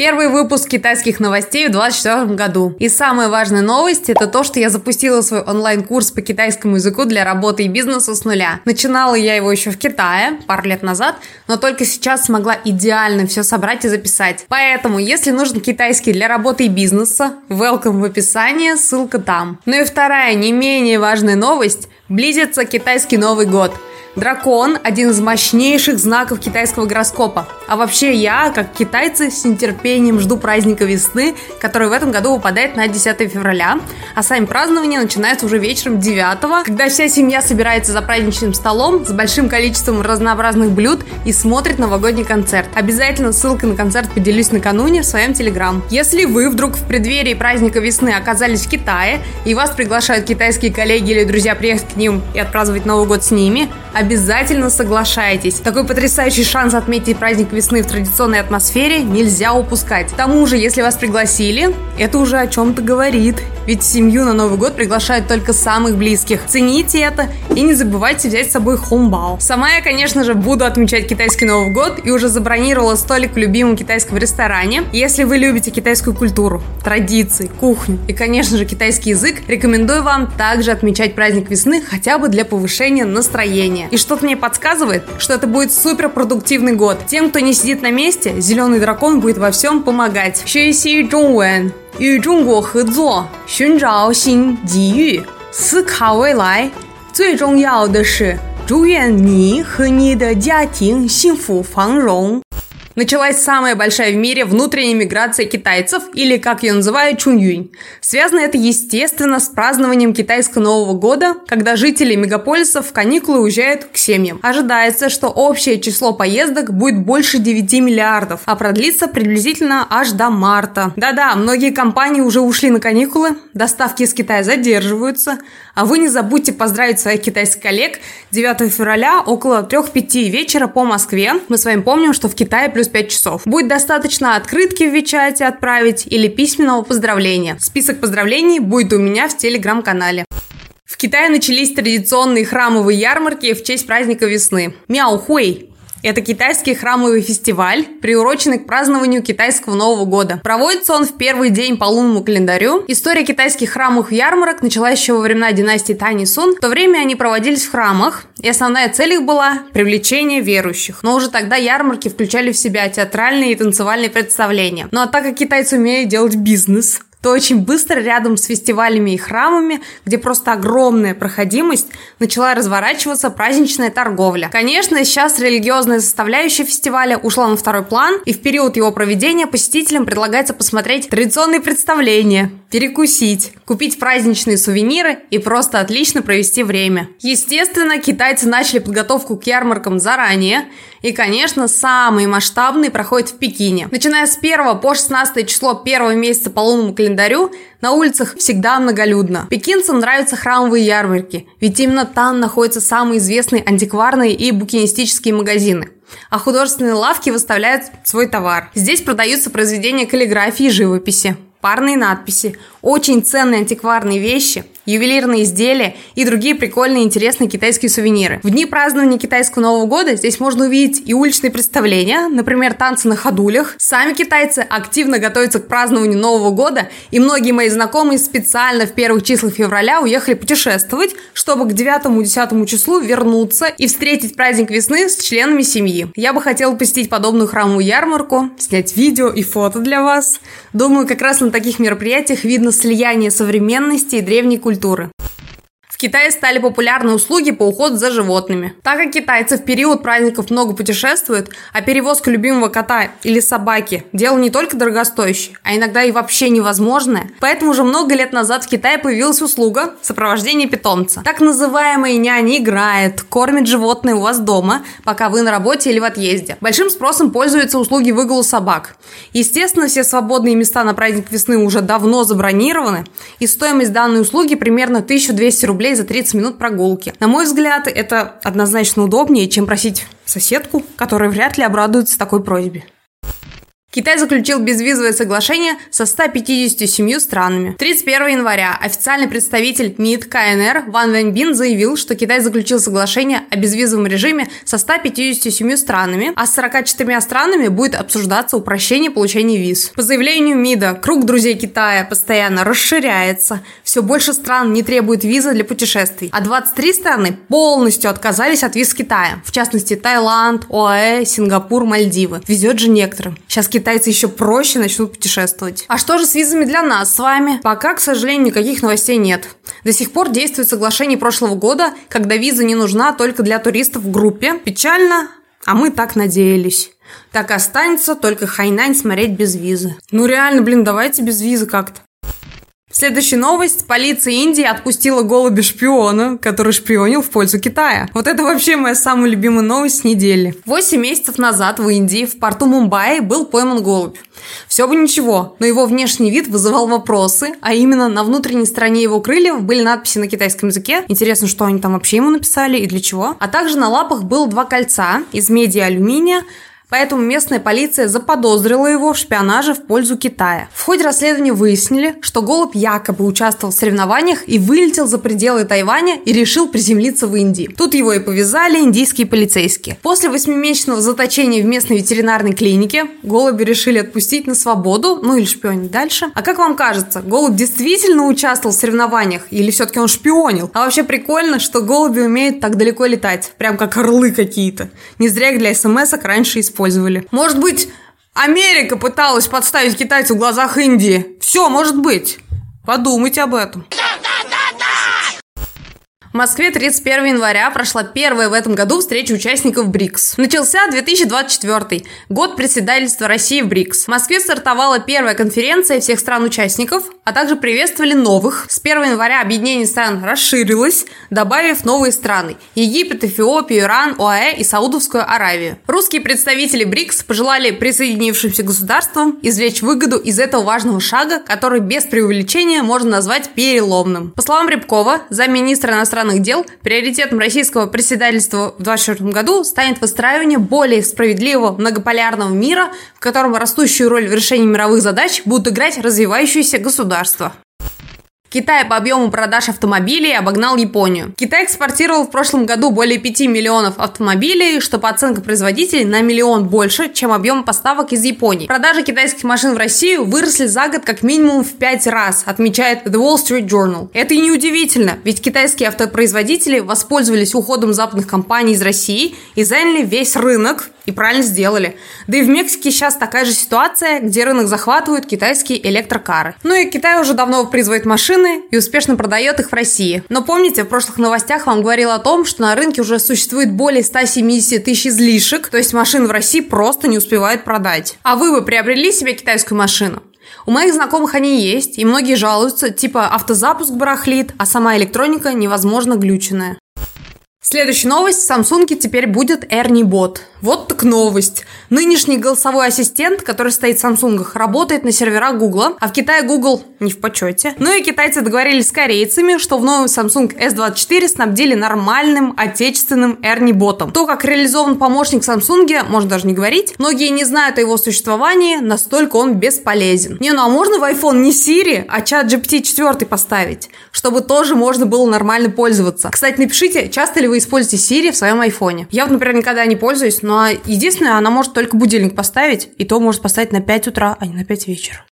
Первый выпуск китайских новостей в 2024 году. И самая важная новость – это то, что я запустила свой онлайн-курс по китайскому языку для работы и бизнеса с нуля. Начинала я его еще в Китае, пару лет назад, но только сейчас смогла идеально все собрать и записать. Поэтому, если нужен китайский для работы и бизнеса, welcome в описании, ссылка там. Ну и вторая, не менее важная новость – близится китайский Новый год – Дракон – один из мощнейших знаков китайского гороскопа. А вообще я, как китайцы, с нетерпением жду праздника весны, который в этом году выпадает на 10 февраля. А сами празднования начинаются уже вечером 9 когда вся семья собирается за праздничным столом с большим количеством разнообразных блюд и смотрит новогодний концерт. Обязательно ссылкой на концерт поделюсь накануне в своем телеграм. Если вы вдруг в преддверии праздника весны оказались в Китае и вас приглашают китайские коллеги или друзья приехать к ним и отпраздновать Новый год с ними, обязательно соглашайтесь. Такой потрясающий шанс отметить праздник весны в традиционной атмосфере нельзя упускать. К тому же, если вас пригласили, это уже о чем-то говорит. Ведь семью на Новый год приглашают только самых близких. Цените это и не забывайте взять с собой хомбао. Сама я, конечно же, буду отмечать китайский Новый год и уже забронировала столик в любимом китайском ресторане. Если вы любите китайскую культуру, традиции, кухню и, конечно же, китайский язык, рекомендую вам также отмечать праздник весны хотя бы для повышения настроения. И что-то мне подсказывает, что это будет супер продуктивный год. Тем, кто не сидит на месте, зеленый дракон будет во всем помогать. 学习中文，与中国合作，寻找新机遇，思考未来。最重要的是，祝愿你和你的家庭幸福繁荣。 Началась самая большая в мире внутренняя миграция китайцев, или как ее называют Чуньюнь. Связано это, естественно, с празднованием китайского Нового года, когда жители мегаполисов в каникулы уезжают к семьям. Ожидается, что общее число поездок будет больше 9 миллиардов, а продлится приблизительно аж до марта. Да-да, многие компании уже ушли на каникулы, доставки из Китая задерживаются, а вы не забудьте поздравить своих китайских коллег 9 февраля около 3-5 вечера по Москве. Мы с вами помним, что в Китае плюс 5 часов. Будет достаточно открытки в Вичате отправить или письменного поздравления. Список поздравлений будет у меня в телеграм-канале. В Китае начались традиционные храмовые ярмарки в честь праздника весны. Мяохуэй это китайский храмовый фестиваль, приуроченный к празднованию китайского Нового года. Проводится он в первый день по лунному календарю. История китайских храмовых ярмарок началась еще во времена династии Тани Сун. В то время они проводились в храмах, и основная цель их была привлечение верующих. Но уже тогда ярмарки включали в себя театральные и танцевальные представления. Ну а так как китайцы умеют делать бизнес, то очень быстро рядом с фестивалями и храмами, где просто огромная проходимость, начала разворачиваться праздничная торговля. Конечно, сейчас религиозная составляющая фестиваля ушла на второй план, и в период его проведения посетителям предлагается посмотреть традиционные представления, перекусить, купить праздничные сувениры и просто отлично провести время. Естественно, китайцы начали подготовку к ярмаркам заранее, и, конечно, самый масштабный проходит в Пекине. Начиная с 1 по 16 число первого месяца по лунному календарю на улицах всегда многолюдно. Пекинцам нравятся храмовые ярмарки, ведь именно там находятся самые известные антикварные и букинистические магазины а художественные лавки выставляют свой товар. Здесь продаются произведения каллиграфии и живописи, парные надписи, очень ценные антикварные вещи, ювелирные изделия и другие прикольные интересные китайские сувениры. В дни празднования китайского Нового года здесь можно увидеть и уличные представления, например, танцы на ходулях. Сами китайцы активно готовятся к празднованию Нового года, и многие мои знакомые специально в первых числах февраля уехали путешествовать, чтобы к 9-10 числу вернуться и встретить праздник весны с членами семьи. Я бы хотела посетить подобную храмовую ярмарку, снять видео и фото для вас. Думаю, как раз на таких мероприятиях видно слияние современности и древней культуры. Китае стали популярны услуги по уходу за животными. Так как китайцы в период праздников много путешествуют, а перевозка любимого кота или собаки – дело не только дорогостоящее, а иногда и вообще невозможное, поэтому уже много лет назад в Китае появилась услуга сопровождения питомца. Так называемая няня играет, кормит животное у вас дома, пока вы на работе или в отъезде. Большим спросом пользуются услуги выгула собак. Естественно, все свободные места на праздник весны уже давно забронированы, и стоимость данной услуги примерно 1200 рублей рублей за 30 минут прогулки. На мой взгляд, это однозначно удобнее, чем просить соседку, которая вряд ли обрадуется такой просьбе. Китай заключил безвизовое соглашение со 157 странами. 31 января официальный представитель МИД КНР Ван Вэньбин заявил, что Китай заключил соглашение о безвизовом режиме со 157 странами, а с 44 странами будет обсуждаться упрощение получения виз. По заявлению МИДа, круг друзей Китая постоянно расширяется, все больше стран не требует визы для путешествий, а 23 страны полностью отказались от виз Китая, в частности Таиланд, ОАЭ, Сингапур, Мальдивы. Везет же некоторым. Сейчас Китай китайцы еще проще начнут путешествовать. А что же с визами для нас с вами? Пока, к сожалению, никаких новостей нет. До сих пор действует соглашение прошлого года, когда виза не нужна только для туристов в группе. Печально, а мы так надеялись. Так останется только Хайнань смотреть без визы. Ну реально, блин, давайте без визы как-то. Следующая новость. Полиция Индии отпустила голубя-шпиона, который шпионил в пользу Китая. Вот это вообще моя самая любимая новость недели. Восемь месяцев назад в Индии, в порту Мумбаи, был пойман голубь. Все бы ничего, но его внешний вид вызывал вопросы, а именно на внутренней стороне его крыльев были надписи на китайском языке. Интересно, что они там вообще ему написали и для чего. А также на лапах было два кольца из меди и алюминия, Поэтому местная полиция заподозрила его в шпионаже в пользу Китая. В ходе расследования выяснили, что Голубь якобы участвовал в соревнованиях и вылетел за пределы Тайваня и решил приземлиться в Индии. Тут его и повязали индийские полицейские. После восьмимесячного заточения в местной ветеринарной клинике голуби решили отпустить на свободу, ну или шпионить дальше. А как вам кажется, голубь действительно участвовал в соревнованиях или все-таки он шпионил? А вообще прикольно, что голуби умеют так далеко летать, прям как орлы какие-то. Не зря их для смс-ок раньше использовали использовали. Может быть, Америка пыталась подставить китайцев в глазах Индии? Все, может быть. Подумайте об этом. В Москве 31 января прошла первая в этом году встреча участников БРИКС. Начался 2024 год председательства России в БРИКС. В Москве стартовала первая конференция всех стран-участников, а также приветствовали новых. С 1 января объединение стран расширилось, добавив новые страны – Египет, Эфиопию, Иран, ОАЭ и Саудовскую Аравию. Русские представители БРИКС пожелали присоединившимся государствам извлечь выгоду из этого важного шага, который без преувеличения можно назвать переломным. По словам Рябкова, замминистра иностранных иностранных дел приоритетом российского председательства в 2024 году станет выстраивание более справедливого многополярного мира, в котором растущую роль в решении мировых задач будут играть развивающиеся государства. Китай по объему продаж автомобилей обогнал Японию. Китай экспортировал в прошлом году более 5 миллионов автомобилей, что по оценкам производителей на миллион больше, чем объем поставок из Японии. Продажи китайских машин в Россию выросли за год как минимум в 5 раз, отмечает The Wall Street Journal. Это и не ведь китайские автопроизводители воспользовались уходом западных компаний из России и заняли весь рынок, и правильно сделали. Да и в Мексике сейчас такая же ситуация, где рынок захватывают китайские электрокары. Ну и Китай уже давно производит машины и успешно продает их в России. Но помните, в прошлых новостях вам говорил о том, что на рынке уже существует более 170 тысяч излишек, то есть машин в России просто не успевают продать. А вы бы приобрели себе китайскую машину? У моих знакомых они есть, и многие жалуются, типа автозапуск барахлит, а сама электроника невозможно глюченная. Следующая новость. В Samsung теперь будет Ernie Bot. Вот так новость. Нынешний голосовой ассистент, который стоит в Samsung, работает на серверах Google, а в Китае Google не в почете. Ну и китайцы договорились с корейцами, что в новом Samsung S24 снабдили нормальным отечественным Ernie ботом. То, как реализован помощник Samsung, можно даже не говорить. Многие не знают о его существовании, настолько он бесполезен. Не, ну а можно в iPhone не Siri, а чат GPT 4 поставить, чтобы тоже можно было нормально пользоваться. Кстати, напишите, часто ли вы используете Siri в своем iPhone. Я вот, например, никогда не пользуюсь, но единственное, она может только будильник поставить, и то может поставить на 5 утра, а не на 5 вечера.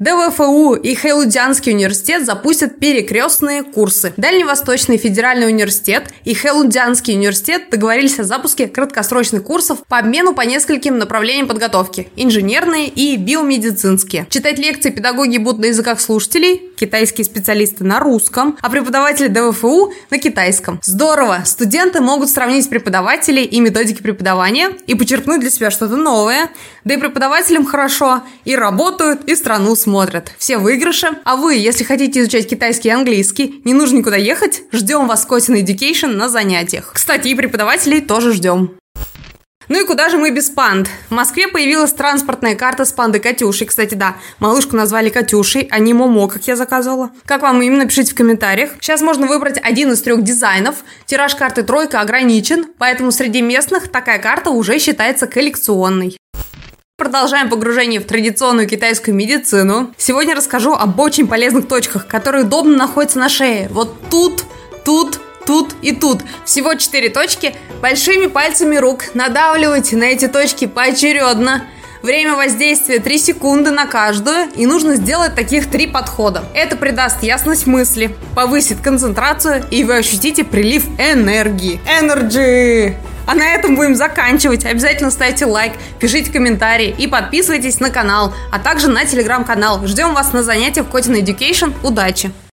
ДВФУ и Хэлудянский университет запустят перекрестные курсы. Дальневосточный федеральный университет и Хэлудянский университет договорились о запуске краткосрочных курсов по обмену по нескольким направлениям подготовки – инженерные и биомедицинские. Читать лекции педагоги будут на языках слушателей, китайские специалисты на русском, а преподаватели ДВФУ на китайском. Здорово! Студенты могут сравнить преподавателей и методики преподавания и почерпнуть для себя что-то новое. Да и преподавателям хорошо, и работают, и страну смотрят. Все в выигрыше. А вы, если хотите изучать китайский и английский, не нужно никуда ехать, ждем вас Котин Education на занятиях. Кстати, и преподавателей тоже ждем. Ну и куда же мы без панд? В Москве появилась транспортная карта с пандой Катюшей. Кстати, да, малышку назвали Катюшей, а не Момо, как я заказывала. Как вам именно, пишите в комментариях. Сейчас можно выбрать один из трех дизайнов. Тираж карты тройка ограничен, поэтому среди местных такая карта уже считается коллекционной. Продолжаем погружение в традиционную китайскую медицину. Сегодня расскажу об очень полезных точках, которые удобно находятся на шее. Вот тут, тут, тут и тут. Всего 4 точки. Большими пальцами рук надавливайте на эти точки поочередно. Время воздействия 3 секунды на каждую, и нужно сделать таких три подхода. Это придаст ясность мысли, повысит концентрацию, и вы ощутите прилив энергии. Energy! А на этом будем заканчивать. Обязательно ставьте лайк, пишите комментарии и подписывайтесь на канал, а также на телеграм-канал. Ждем вас на занятиях Coding Education. Удачи!